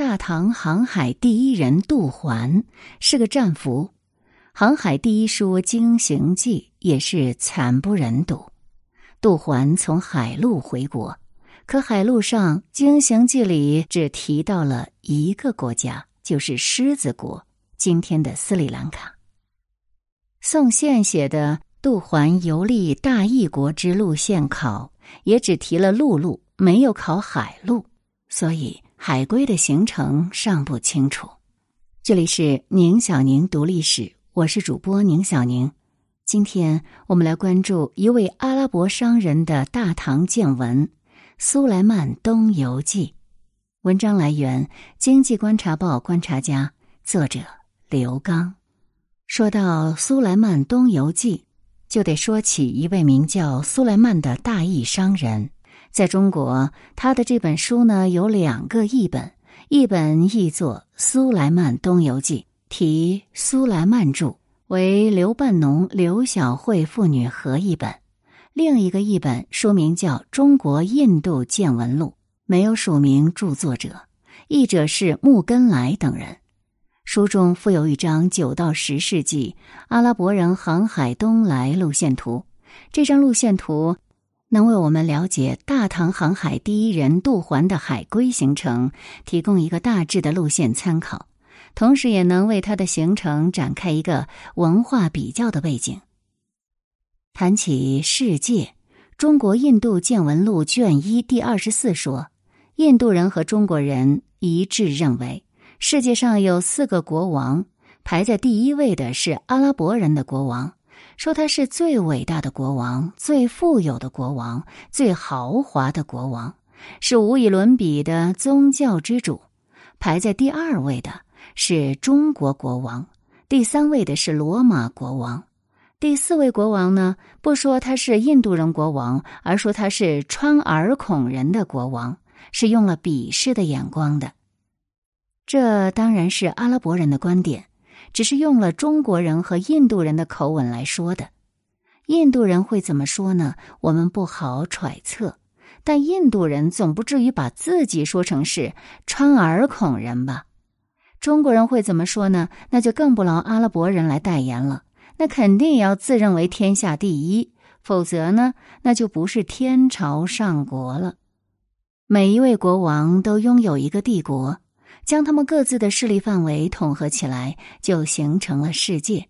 大唐航海第一人杜环是个战俘，航海第一书《经行记》也是惨不忍睹。杜环从海路回国，可海路上《经行记》里只提到了一个国家，就是狮子国，今天的斯里兰卡。宋宪写的杜环游历大异国之路线考，也只提了陆路，没有考海路，所以。海归的行程尚不清楚。这里是宁小宁读历史，我是主播宁小宁。今天我们来关注一位阿拉伯商人的大唐见闻《苏莱曼东游记》。文章来源《经济观察报》观察家，作者刘刚。说到苏莱曼东游记，就得说起一位名叫苏莱曼的大义商人。在中国，他的这本书呢有两个译本，一本译作《苏莱曼东游记》，题苏莱曼著，为刘半农、刘晓慧父女合译本；另一个译本书名叫《中国印度见闻录》，没有署名著作者，译者是穆根来等人。书中附有一张九到十世纪阿拉伯人航海东来路线图，这张路线图。能为我们了解大唐航海第一人杜环的海归行程提供一个大致的路线参考，同时也能为他的行程展开一个文化比较的背景。谈起世界，《中国印度见闻录》卷一第二十四说，印度人和中国人一致认为，世界上有四个国王，排在第一位的是阿拉伯人的国王。说他是最伟大的国王，最富有的国王，最豪华的国王，是无以伦比的宗教之主。排在第二位的是中国国王，第三位的是罗马国王，第四位国王呢？不说他是印度人国王，而说他是穿耳孔人的国王，是用了鄙视的眼光的。这当然是阿拉伯人的观点。只是用了中国人和印度人的口吻来说的，印度人会怎么说呢？我们不好揣测。但印度人总不至于把自己说成是川耳孔人吧？中国人会怎么说呢？那就更不劳阿拉伯人来代言了。那肯定也要自认为天下第一，否则呢，那就不是天朝上国了。每一位国王都拥有一个帝国。将他们各自的势力范围统合起来，就形成了世界。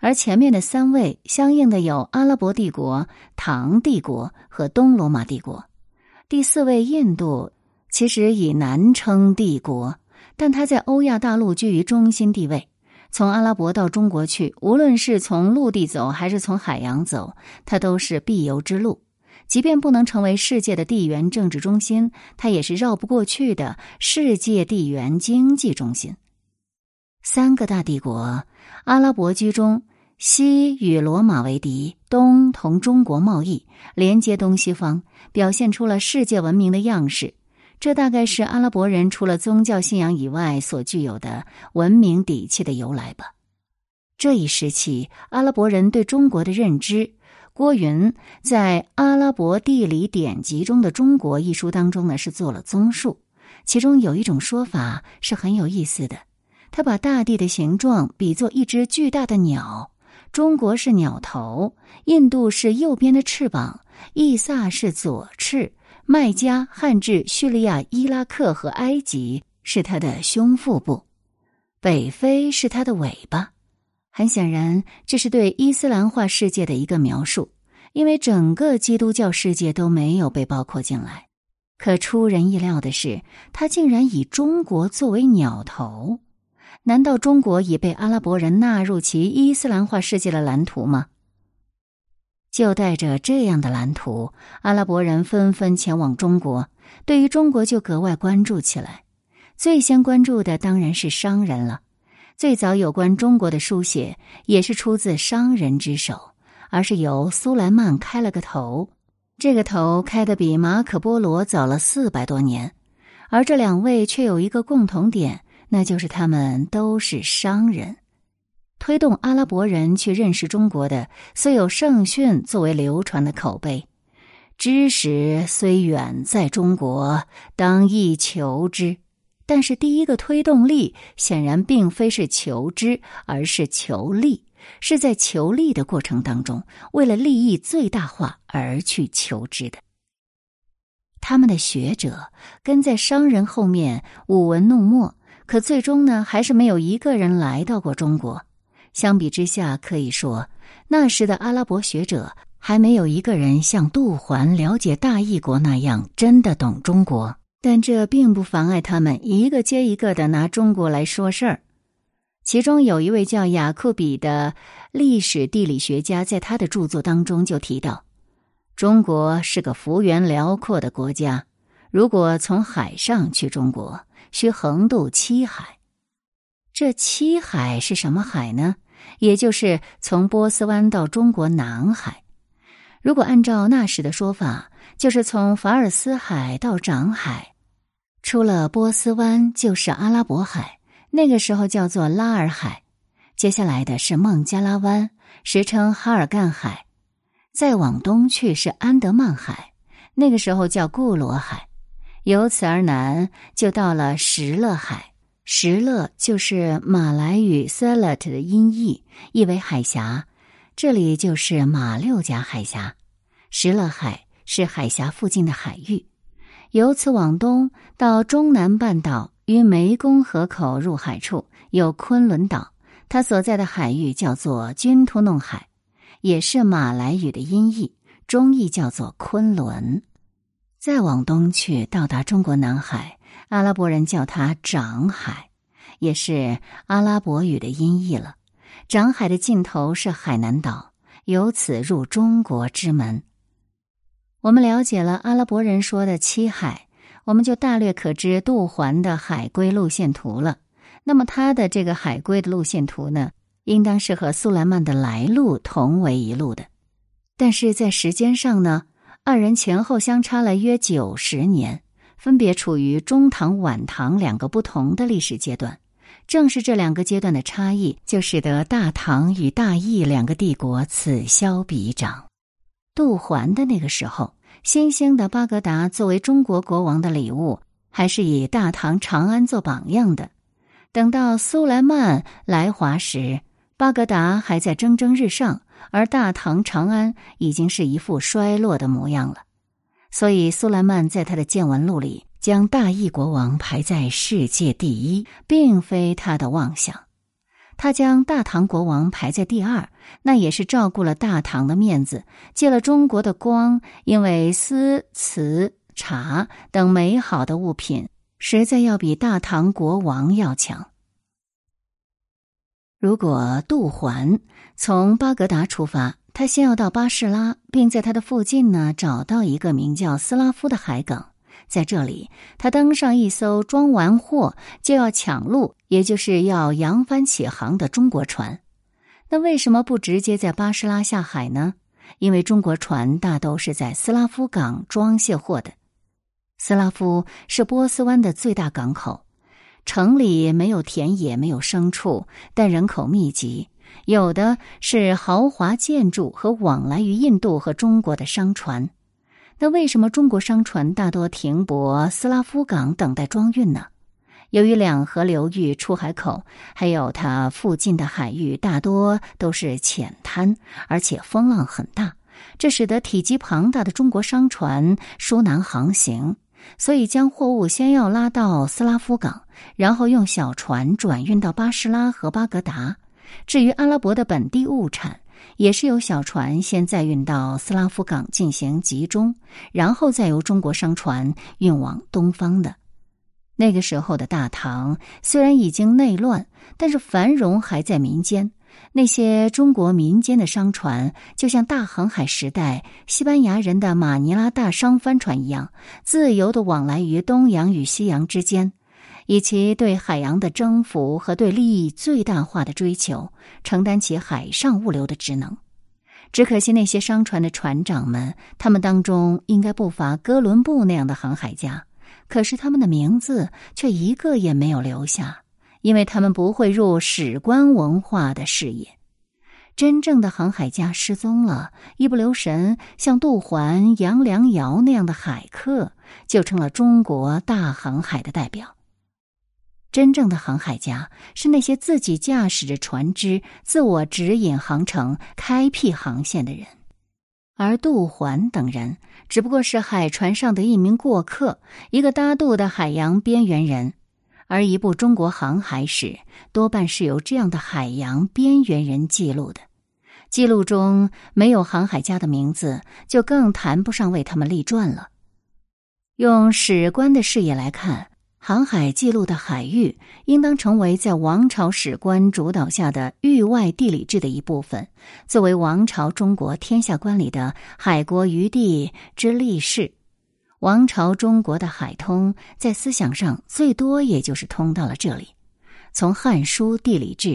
而前面的三位相应的有阿拉伯帝国、唐帝国和东罗马帝国。第四位印度其实以南称帝国，但它在欧亚大陆居于中心地位。从阿拉伯到中国去，无论是从陆地走还是从海洋走，它都是必由之路。即便不能成为世界的地缘政治中心，它也是绕不过去的世界地缘经济中心。三个大帝国，阿拉伯居中，西与罗马为敌，东同中国贸易，连接东西方，表现出了世界文明的样式。这大概是阿拉伯人除了宗教信仰以外所具有的文明底气的由来吧。这一时期，阿拉伯人对中国的认知。郭云在《阿拉伯地理典籍》中的《中国》一书当中呢，是做了综述。其中有一种说法是很有意思的，他把大地的形状比作一只巨大的鸟，中国是鸟头，印度是右边的翅膀，伊萨是左翅，麦加、汉治、叙利亚、伊拉克和埃及是它的胸腹部，北非是它的尾巴。很显然，这是对伊斯兰化世界的一个描述，因为整个基督教世界都没有被包括进来。可出人意料的是，他竟然以中国作为鸟头。难道中国已被阿拉伯人纳入其伊斯兰化世界的蓝图吗？就带着这样的蓝图，阿拉伯人纷纷前往中国，对于中国就格外关注起来。最先关注的当然是商人了。最早有关中国的书写也是出自商人之手，而是由苏莱曼开了个头。这个头开的比马可波罗早了四百多年，而这两位却有一个共同点，那就是他们都是商人。推动阿拉伯人去认识中国的，虽有圣训作为流传的口碑，知识虽远在中国，当亦求之。但是第一个推动力显然并非是求知，而是求利，是在求利的过程当中，为了利益最大化而去求知的。他们的学者跟在商人后面舞文弄墨，可最终呢，还是没有一个人来到过中国。相比之下，可以说那时的阿拉伯学者还没有一个人像杜环了解大异国那样真的懂中国。但这并不妨碍他们一个接一个的拿中国来说事儿。其中有一位叫雅库比的历史地理学家，在他的著作当中就提到，中国是个幅员辽阔的国家。如果从海上去中国，需横渡七海。这七海是什么海呢？也就是从波斯湾到中国南海。如果按照那时的说法，就是从法尔斯海到长海，出了波斯湾就是阿拉伯海，那个时候叫做拉尔海。接下来的是孟加拉湾，时称哈尔干海。再往东去是安德曼海，那个时候叫固罗海。由此而南，就到了石勒海。石勒就是马来语 “selat” 的音译，意为海峡。这里就是马六甲海峡。石勒海。是海峡附近的海域，由此往东到中南半岛与湄公河口入海处有昆仑岛，它所在的海域叫做君图弄海，也是马来语的音译，中译叫做昆仑。再往东去到达中国南海，阿拉伯人叫它长海，也是阿拉伯语的音译了。长海的尽头是海南岛，由此入中国之门。我们了解了阿拉伯人说的七海，我们就大略可知杜环的海归路线图了。那么他的这个海归的路线图呢，应当是和苏莱曼的来路同为一路的。但是在时间上呢，二人前后相差了约九十年，分别处于中唐、晚唐两个不同的历史阶段。正是这两个阶段的差异，就使得大唐与大义两个帝国此消彼长。杜环的那个时候，新兴的巴格达作为中国国王的礼物，还是以大唐长安做榜样的。等到苏莱曼来华时，巴格达还在蒸蒸日上，而大唐长安已经是一副衰落的模样了。所以，苏莱曼在他的见闻录里将大义国王排在世界第一，并非他的妄想。他将大唐国王排在第二，那也是照顾了大唐的面子，借了中国的光，因为丝、瓷、茶等美好的物品，实在要比大唐国王要强。如果杜环从巴格达出发，他先要到巴士拉，并在他的附近呢找到一个名叫斯拉夫的海港。在这里，他登上一艘装完货就要抢路，也就是要扬帆起航的中国船。那为什么不直接在巴士拉下海呢？因为中国船大都是在斯拉夫港装卸货的。斯拉夫是波斯湾的最大港口，城里没有田野，没有牲畜，但人口密集，有的是豪华建筑和往来于印度和中国的商船。那为什么中国商船大多停泊斯拉夫港等待装运呢？由于两河流域出海口，还有它附近的海域大多都是浅滩，而且风浪很大，这使得体积庞大的中国商船疏难航行。所以将货物先要拉到斯拉夫港，然后用小船转运到巴士拉和巴格达。至于阿拉伯的本地物产，也是由小船先载运到斯拉夫港进行集中，然后再由中国商船运往东方的。那个时候的大唐虽然已经内乱，但是繁荣还在民间。那些中国民间的商船，就像大航海时代西班牙人的马尼拉大商帆船一样，自由的往来于东洋与西洋之间。以其对海洋的征服和对利益最大化的追求，承担起海上物流的职能。只可惜那些商船的船长们，他们当中应该不乏哥伦布那样的航海家，可是他们的名字却一个也没有留下，因为他们不会入史官文化的视野。真正的航海家失踪了，一不留神，像杜环、杨良瑶那样的海客，就成了中国大航海的代表。真正的航海家是那些自己驾驶着船只、自我指引航程、开辟航线的人，而杜环等人只不过是海船上的一名过客，一个搭渡的海洋边缘人。而一部中国航海史多半是由这样的海洋边缘人记录的，记录中没有航海家的名字，就更谈不上为他们立传了。用史官的视野来看，航海记录的海域应当成为在王朝史官主导下的域外地理制的一部分，作为王朝中国天下观里的海国余地之历史。王朝中国的海通，在思想上最多也就是通到了这里。从《汉书·地理志》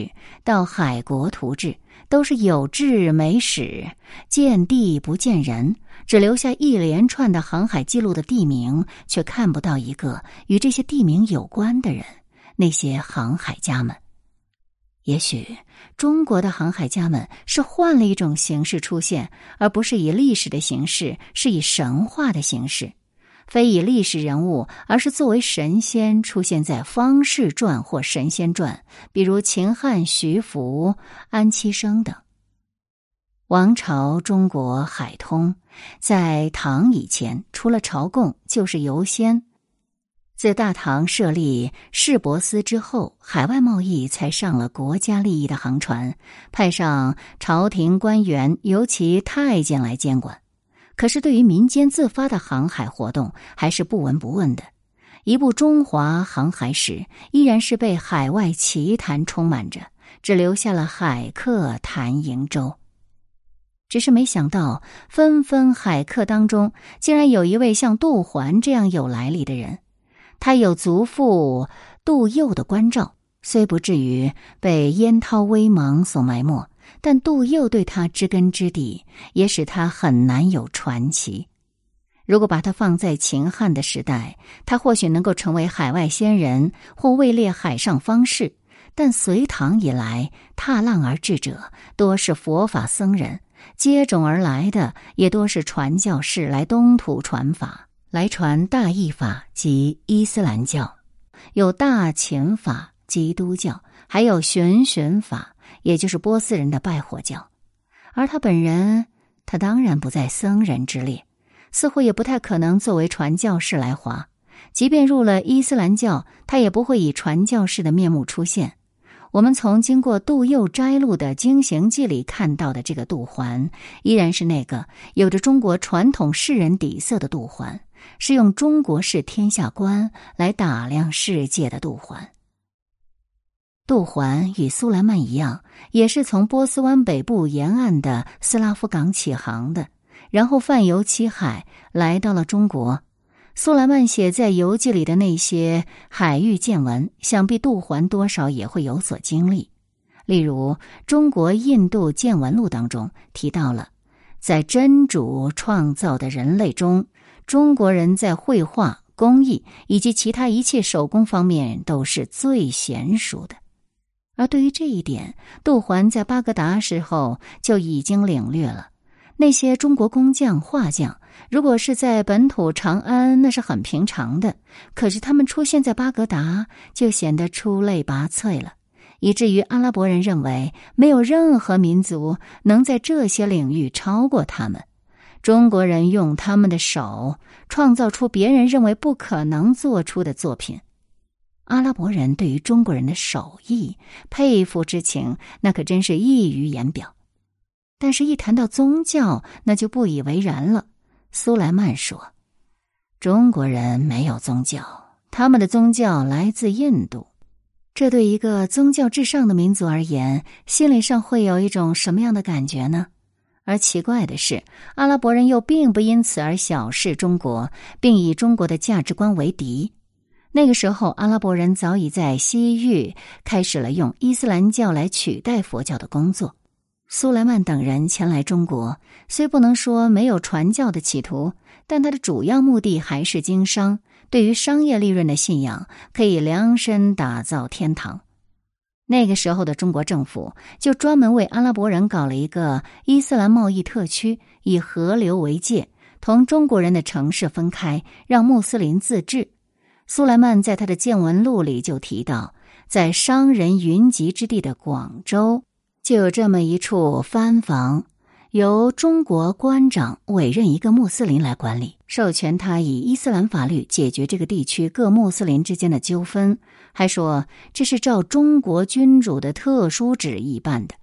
到《海国图志》，都是有志没史，见地不见人，只留下一连串的航海记录的地名，却看不到一个与这些地名有关的人。那些航海家们，也许中国的航海家们是换了一种形式出现，而不是以历史的形式，是以神话的形式。非以历史人物，而是作为神仙出现在《方士传》或《神仙传》，比如秦汉徐福、安七生等。王朝中国海通，在唐以前，除了朝贡就是游仙。自大唐设立市舶司之后，海外贸易才上了国家利益的航船，派上朝廷官员，尤其太监来监管。可是，对于民间自发的航海活动，还是不闻不问的。一部中华航海史，依然是被海外奇谈充满着，只留下了海客谈瀛洲。只是没想到，纷纷海客当中，竟然有一位像杜环这样有来历的人。他有祖父杜佑的关照，虽不至于被烟涛微茫所埋没。但杜佑对他知根知底，也使他很难有传奇。如果把他放在秦汉的时代，他或许能够成为海外仙人或位列海上方士。但隋唐以来，踏浪而至者多是佛法僧人，接踵而来的也多是传教士来东土传法，来传大义法及伊斯兰教，有大秦法基督教，还有玄玄法。也就是波斯人的拜火教，而他本人，他当然不在僧人之列，似乎也不太可能作为传教士来华。即便入了伊斯兰教，他也不会以传教士的面目出现。我们从经过杜佑摘录的《经行记》里看到的这个杜环，依然是那个有着中国传统士人底色的杜环，是用中国式天下观来打量世界的杜环。杜环与苏莱曼一样，也是从波斯湾北部沿岸的斯拉夫港起航的，然后泛游七海，来到了中国。苏莱曼写在游记里的那些海域见闻，想必杜环多少也会有所经历。例如，《中国印度见闻录》当中提到了，在真主创造的人类中，中国人在绘画、工艺以及其他一切手工方面都是最娴熟的。而对于这一点，杜环在巴格达时候就已经领略了。那些中国工匠、画匠，如果是在本土长安，那是很平常的；可是他们出现在巴格达，就显得出类拔萃了，以至于阿拉伯人认为没有任何民族能在这些领域超过他们。中国人用他们的手创造出别人认为不可能做出的作品。阿拉伯人对于中国人的手艺佩服之情，那可真是溢于言表。但是，一谈到宗教，那就不以为然了。苏莱曼说：“中国人没有宗教，他们的宗教来自印度。这对一个宗教至上的民族而言，心理上会有一种什么样的感觉呢？而奇怪的是，阿拉伯人又并不因此而小视中国，并以中国的价值观为敌。”那个时候，阿拉伯人早已在西域开始了用伊斯兰教来取代佛教的工作。苏莱曼等人前来中国，虽不能说没有传教的企图，但他的主要目的还是经商。对于商业利润的信仰，可以量身打造天堂。那个时候的中国政府就专门为阿拉伯人搞了一个伊斯兰贸易特区，以河流为界，同中国人的城市分开，让穆斯林自治。苏莱曼在他的见闻录里就提到，在商人云集之地的广州，就有这么一处藩房，由中国官长委任一个穆斯林来管理，授权他以伊斯兰法律解决这个地区各穆斯林之间的纠纷，还说这是照中国君主的特殊旨意办的。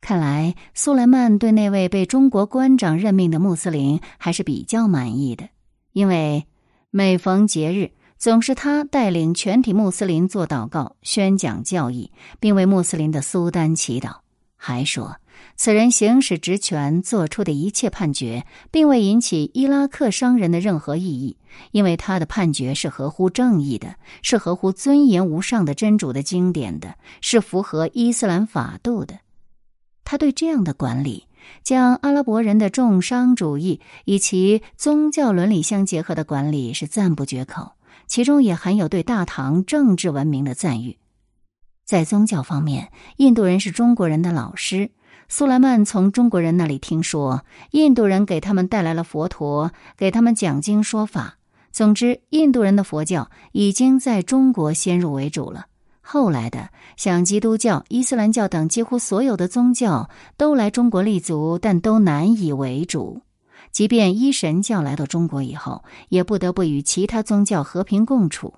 看来苏莱曼对那位被中国官长任命的穆斯林还是比较满意的，因为每逢节日。总是他带领全体穆斯林做祷告、宣讲教义，并为穆斯林的苏丹祈祷。还说，此人行使职权做出的一切判决，并未引起伊拉克商人的任何异议，因为他的判决是合乎正义的，是合乎尊严无上的真主的经典的，是符合伊斯兰法度的。他对这样的管理，将阿拉伯人的重商主义以其宗教伦理相结合的管理，是赞不绝口。其中也含有对大唐政治文明的赞誉。在宗教方面，印度人是中国人的老师。苏莱曼从中国人那里听说，印度人给他们带来了佛陀，给他们讲经说法。总之，印度人的佛教已经在中国先入为主了。后来的像基督教、伊斯兰教等几乎所有的宗教都来中国立足，但都难以为主。即便一神教来到中国以后，也不得不与其他宗教和平共处。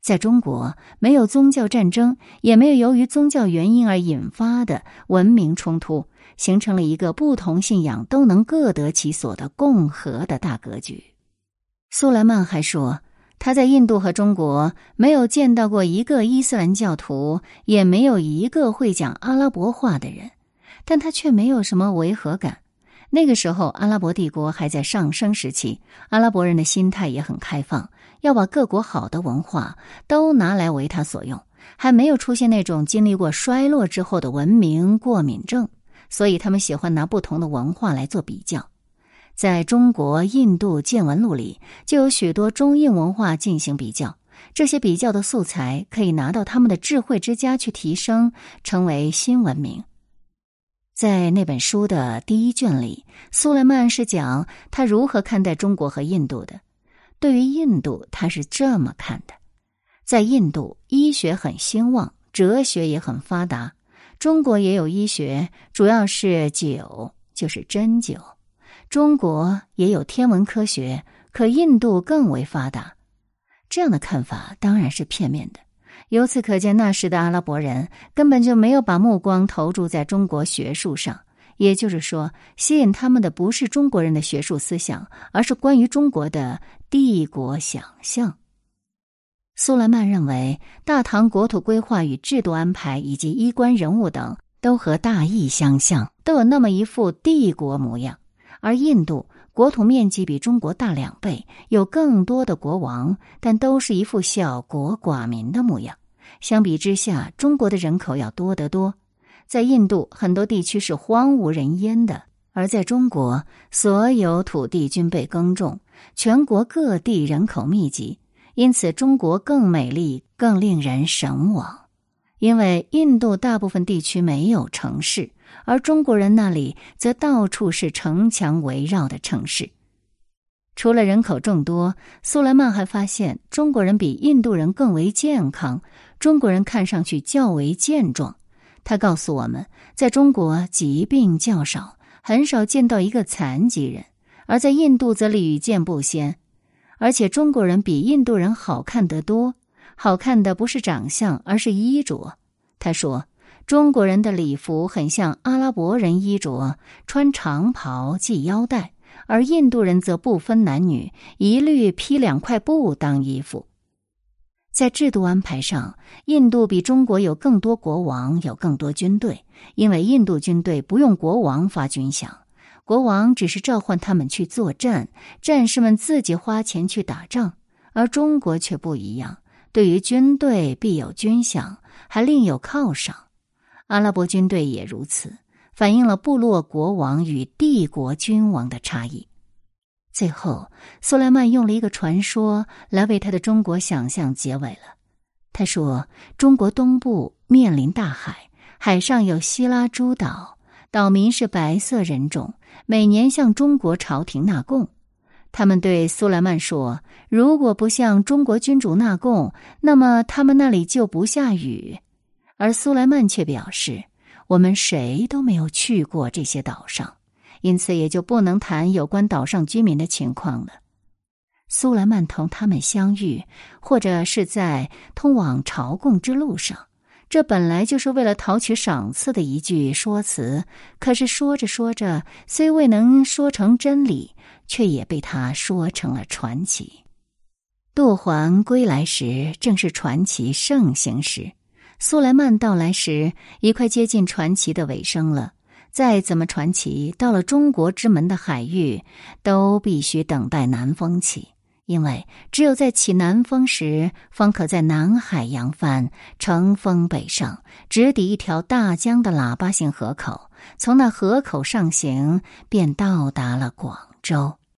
在中国，没有宗教战争，也没有由于宗教原因而引发的文明冲突，形成了一个不同信仰都能各得其所的共和的大格局。苏莱曼还说，他在印度和中国没有见到过一个伊斯兰教徒，也没有一个会讲阿拉伯话的人，但他却没有什么违和感。那个时候，阿拉伯帝国还在上升时期，阿拉伯人的心态也很开放，要把各国好的文化都拿来为他所用，还没有出现那种经历过衰落之后的文明过敏症，所以他们喜欢拿不同的文化来做比较。在中国、印度见闻录里，就有许多中印文化进行比较，这些比较的素材可以拿到他们的智慧之家去提升，成为新文明。在那本书的第一卷里，苏莱曼是讲他如何看待中国和印度的。对于印度，他是这么看的：在印度，医学很兴旺，哲学也很发达。中国也有医学，主要是酒，就是针灸。中国也有天文科学，可印度更为发达。这样的看法当然是片面的。由此可见，那时的阿拉伯人根本就没有把目光投注在中国学术上。也就是说，吸引他们的不是中国人的学术思想，而是关于中国的帝国想象。苏莱曼认为，大唐国土规划与制度安排以及衣冠人物等都和大义相像，都有那么一副帝国模样。而印度国土面积比中国大两倍，有更多的国王，但都是一副小国寡民的模样。相比之下，中国的人口要多得多。在印度，很多地区是荒无人烟的；而在中国，所有土地均被耕种，全国各地人口密集，因此中国更美丽，更令人神往。因为印度大部分地区没有城市，而中国人那里则到处是城墙围绕的城市。除了人口众多，苏莱曼还发现中国人比印度人更为健康。中国人看上去较为健壮。他告诉我们，在中国疾病较少，很少见到一个残疾人；而在印度则屡见不鲜。而且中国人比印度人好看得多，好看的不是长相，而是衣着。他说，中国人的礼服很像阿拉伯人衣着，穿长袍系腰带。而印度人则不分男女，一律披两块布当衣服。在制度安排上，印度比中国有更多国王，有更多军队。因为印度军队不用国王发军饷，国王只是召唤他们去作战，战士们自己花钱去打仗。而中国却不一样，对于军队必有军饷，还另有犒赏。阿拉伯军队也如此。反映了部落国王与帝国君王的差异。最后，苏莱曼用了一个传说来为他的中国想象结尾了。他说：“中国东部面临大海，海上有希拉诸岛，岛民是白色人种，每年向中国朝廷纳贡。他们对苏莱曼说：“如果不向中国君主纳贡，那么他们那里就不下雨。”而苏莱曼却表示：“我们谁都没有去过这些岛上，因此也就不能谈有关岛上居民的情况了。”苏莱曼同他们相遇，或者是在通往朝贡之路上。这本来就是为了讨取赏赐的一句说辞，可是说着说着，虽未能说成真理，却也被他说成了传奇。杜环归来时，正是传奇盛行时；苏莱曼到来时，已快接近传奇的尾声了。再怎么传奇，到了中国之门的海域，都必须等待南风起。因为只有在起南风时，方可在南海扬帆，乘风北上，直抵一条大江的喇叭形河口。从那河口上行，便到达了广州。